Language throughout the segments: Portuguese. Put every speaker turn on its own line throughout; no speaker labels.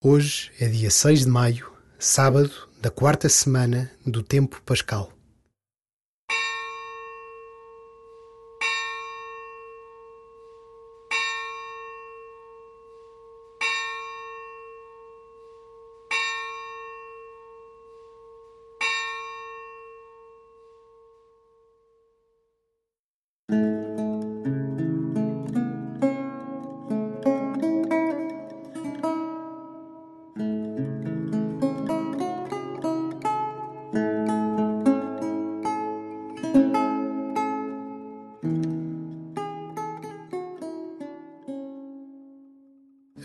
Hoje é dia 6 de maio, sábado da quarta semana do tempo pascal.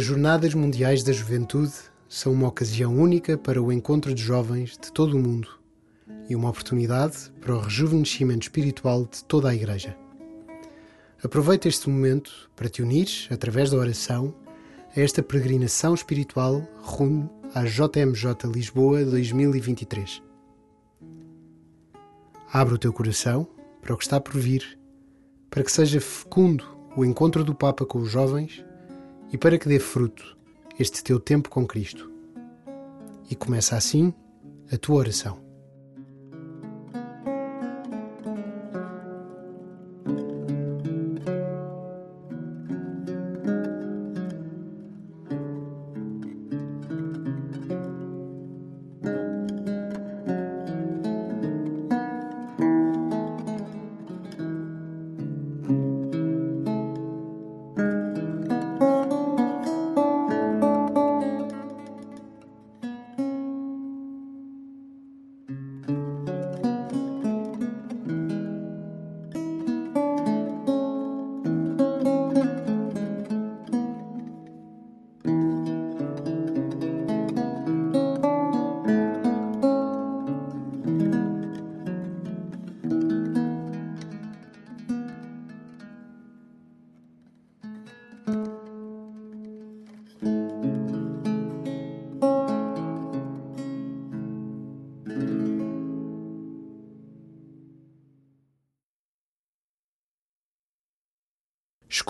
As Jornadas Mundiais da Juventude são uma ocasião única para o encontro de jovens de todo o mundo e uma oportunidade para o rejuvenescimento espiritual de toda a Igreja. Aproveita este momento para te unires, através da oração, a esta peregrinação espiritual rumo à JMJ Lisboa 2023. Abre o teu coração para o que está por vir, para que seja fecundo o encontro do Papa com os jovens e para que dê fruto este teu tempo com Cristo. E começa assim a tua oração.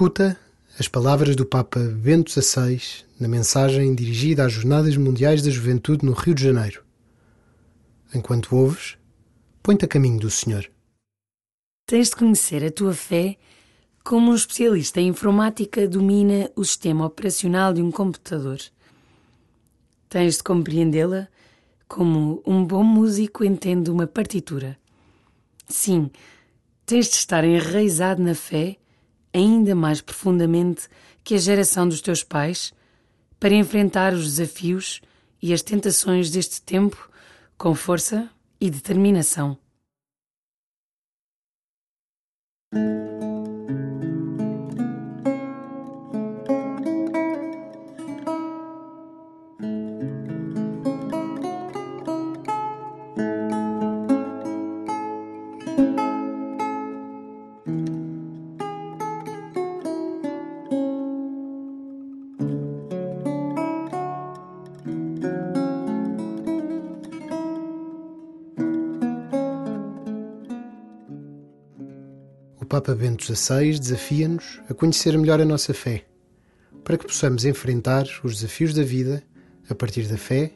Escuta as palavras do Papa Bento XVI na mensagem dirigida às Jornadas Mundiais da Juventude no Rio de Janeiro. Enquanto ouves, põe-te a caminho do Senhor.
Tens de conhecer a tua fé como um especialista em informática domina o sistema operacional de um computador. Tens de compreendê-la como um bom músico entende uma partitura. Sim, tens de estar enraizado na fé ainda mais profundamente que a geração dos teus pais para enfrentar os desafios e as tentações deste tempo com força e determinação.
Papa Bento XVI desafia-nos a conhecer melhor a nossa fé, para que possamos enfrentar os desafios da vida a partir da fé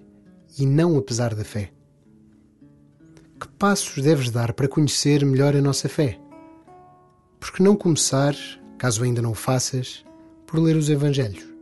e não apesar da fé. Que passos deves dar para conhecer melhor a nossa fé? Por que não começar, caso ainda não o faças, por ler os Evangelhos?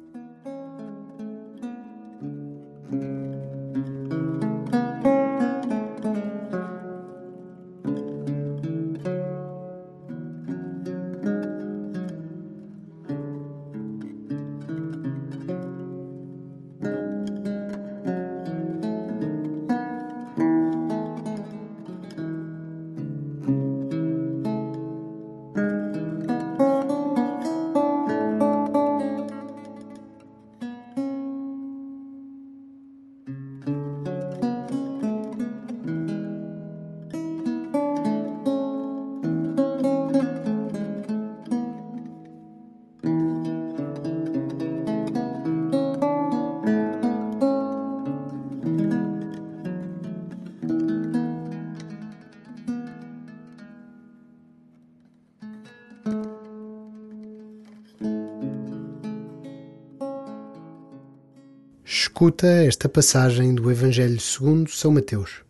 Escuta esta passagem do Evangelho segundo São Mateus.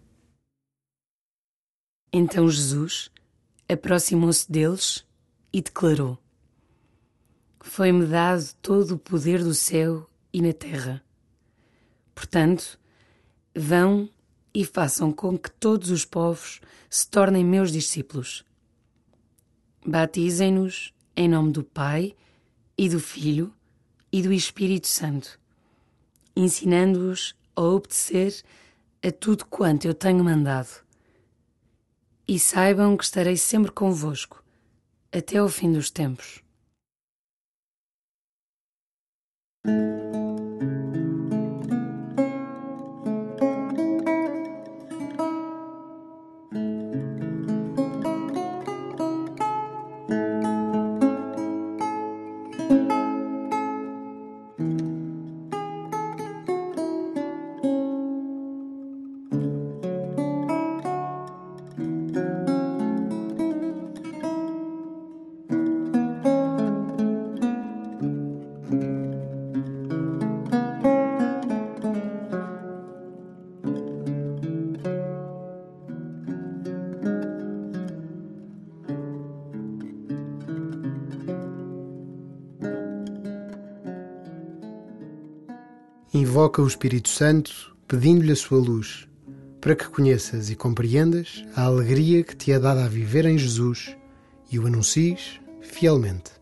Então Jesus aproximou-se deles e declarou: Foi-me dado todo o poder do céu e na terra. Portanto, vão e façam com que todos os povos se tornem meus discípulos. Batizem-nos em nome do Pai e do Filho e do Espírito Santo ensinando-os a obedecer a tudo quanto eu tenho mandado. E saibam que estarei sempre convosco, até ao fim dos tempos.
Invoca o Espírito Santo, pedindo-lhe a sua luz, para que conheças e compreendas a alegria que te é dada a viver em Jesus e o anuncies fielmente.